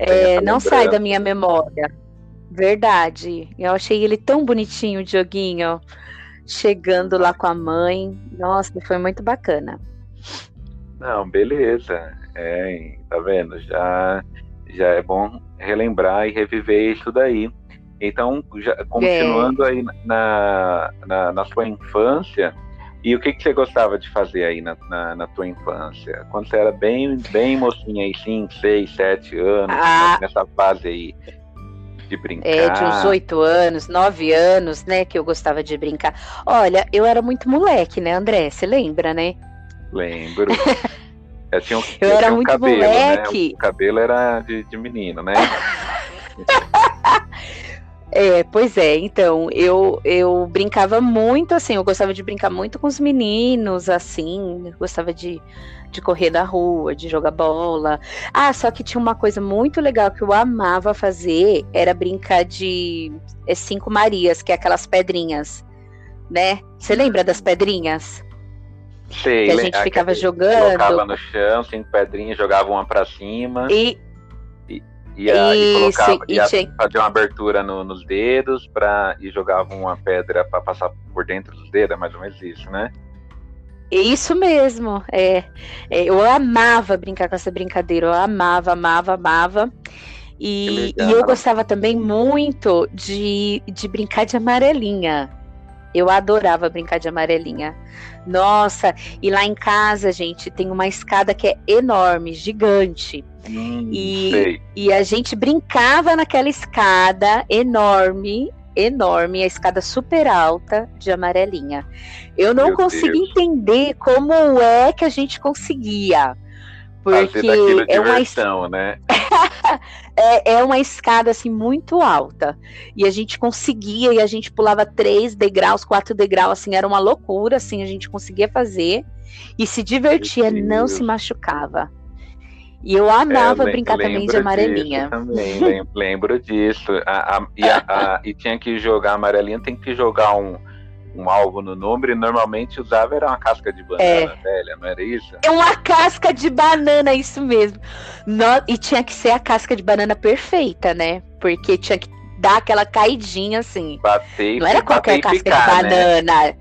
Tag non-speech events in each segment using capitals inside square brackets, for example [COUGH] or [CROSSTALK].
É, não sai da minha memória. Verdade. Eu achei ele tão bonitinho, o Dioguinho, chegando lá com a mãe. Nossa, foi muito bacana. Não, beleza. É, tá vendo? Já, já é bom relembrar e reviver isso daí. Então, já, continuando é. aí na, na, na sua infância, e o que, que você gostava de fazer aí na, na, na, tua infância? Quando você era bem, bem mocinha aí, 5, 6, 7 anos, ah, nessa fase aí de brincar? É, de uns 8 anos, 9 anos, né, que eu gostava de brincar. Olha, eu era muito moleque, né, André? Você lembra, né? Lembro. eu, [LAUGHS] tinha um, eu, eu era muito cabelo, moleque. Né? O cabelo era de, de menino, né? [LAUGHS] É, pois é, então, eu, eu brincava muito, assim, eu gostava de brincar muito com os meninos, assim, gostava de, de correr na rua, de jogar bola. Ah, só que tinha uma coisa muito legal que eu amava fazer, era brincar de é, Cinco Marias, que é aquelas pedrinhas, né? Você lembra das pedrinhas? Sei, que a gente ficava jogando. Colocava no chão, cinco pedrinhas, jogava uma pra cima. E, Ia, e colocava, e ia tinha... fazer uma abertura no, nos dedos pra, e jogava uma pedra para passar por dentro dos dedos, é mais ou menos isso, né? Isso mesmo, é, é, eu amava brincar com essa brincadeira, eu amava, amava, amava. E, e eu gostava também muito de, de brincar de amarelinha. Eu adorava brincar de amarelinha. Nossa, e lá em casa, gente, tem uma escada que é enorme, gigante. Hum, e, e a gente brincava naquela escada enorme, enorme, a escada super alta de amarelinha. Eu não Meu consigo Deus. entender como é que a gente conseguia. Porque é uma diversão, né? [LAUGHS] é, é uma escada assim muito alta. E a gente conseguia, e a gente pulava três degraus, quatro degraus, assim, era uma loucura, assim, a gente conseguia fazer e se divertia, não se machucava. E eu amava é, brincar também de amarelinha. Também, lembro, lembro disso. A, a, e, a, e, tinha que jogar amarelinha, tem que jogar um, um alvo no número, e normalmente usava era uma casca de banana é. velha, não era isso? É uma casca de banana, isso mesmo. No, e tinha que ser a casca de banana perfeita, né? Porque tinha que dar aquela caidinha assim. Bater, não era qualquer casca ficar, de né? banana. Né?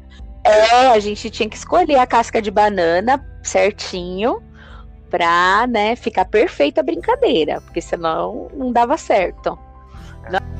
É, a gente tinha que escolher a casca de banana certinho pra, né, ficar perfeita a brincadeira, porque senão não dava certo. Não...